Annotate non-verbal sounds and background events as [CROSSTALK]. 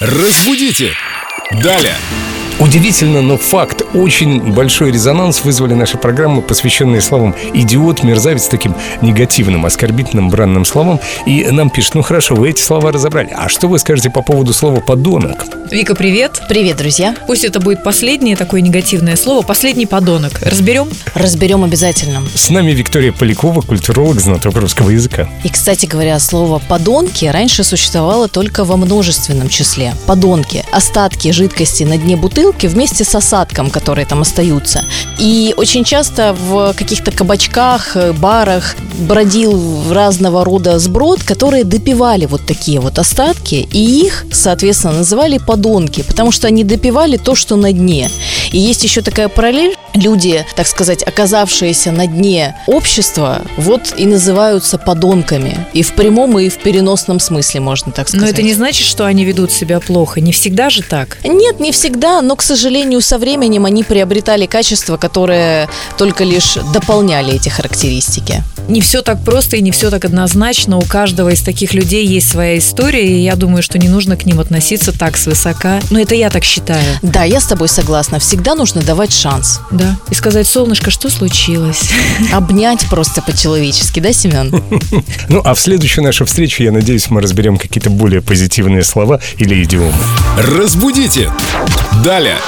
Разбудите! Далее! Удивительно, но факт. Очень большой резонанс вызвали наши программы, посвященные словам «идиот», «мерзавец», таким негативным, оскорбительным, бранным словам. И нам пишут, ну хорошо, вы эти слова разобрали. А что вы скажете по поводу слова «подонок»? Вика, привет. Привет, друзья. Пусть это будет последнее такое негативное слово, последний подонок. Разберем? Разберем обязательно. С нами Виктория Полякова, культуролог, знаток русского языка. И, кстати говоря, слово «подонки» раньше существовало только во множественном числе. Подонки – остатки жидкости на дне бутылки вместе с осадком, которые там остаются. И очень часто в каких-то кабачках, э, барах бродил разного рода сброд, которые допивали вот такие вот остатки, и их, соответственно, называли подонки, потому что они допивали то, что на дне. И есть еще такая параллель, люди, так сказать, оказавшиеся на дне общества, вот и называются подонками. И в прямом, и в переносном смысле, можно так сказать. Но это не значит, что они ведут себя плохо. Не всегда же так. Нет, не всегда, но, к сожалению, со временем они приобретали качества, которые только лишь дополняли эти характеристики. Не все так просто и не все так однозначно. У каждого из таких людей есть своя история, и я думаю, что не нужно к ним относиться так свысока. Но это я так считаю. Да, я с тобой согласна. Всегда нужно давать шанс. Да. И сказать, солнышко, что случилось? [LAUGHS] Обнять просто по-человечески, да, Семен? Ну, а в следующую нашу встречу, я надеюсь, мы разберем какие-то более позитивные слова или идиомы. Разбудите! Далее!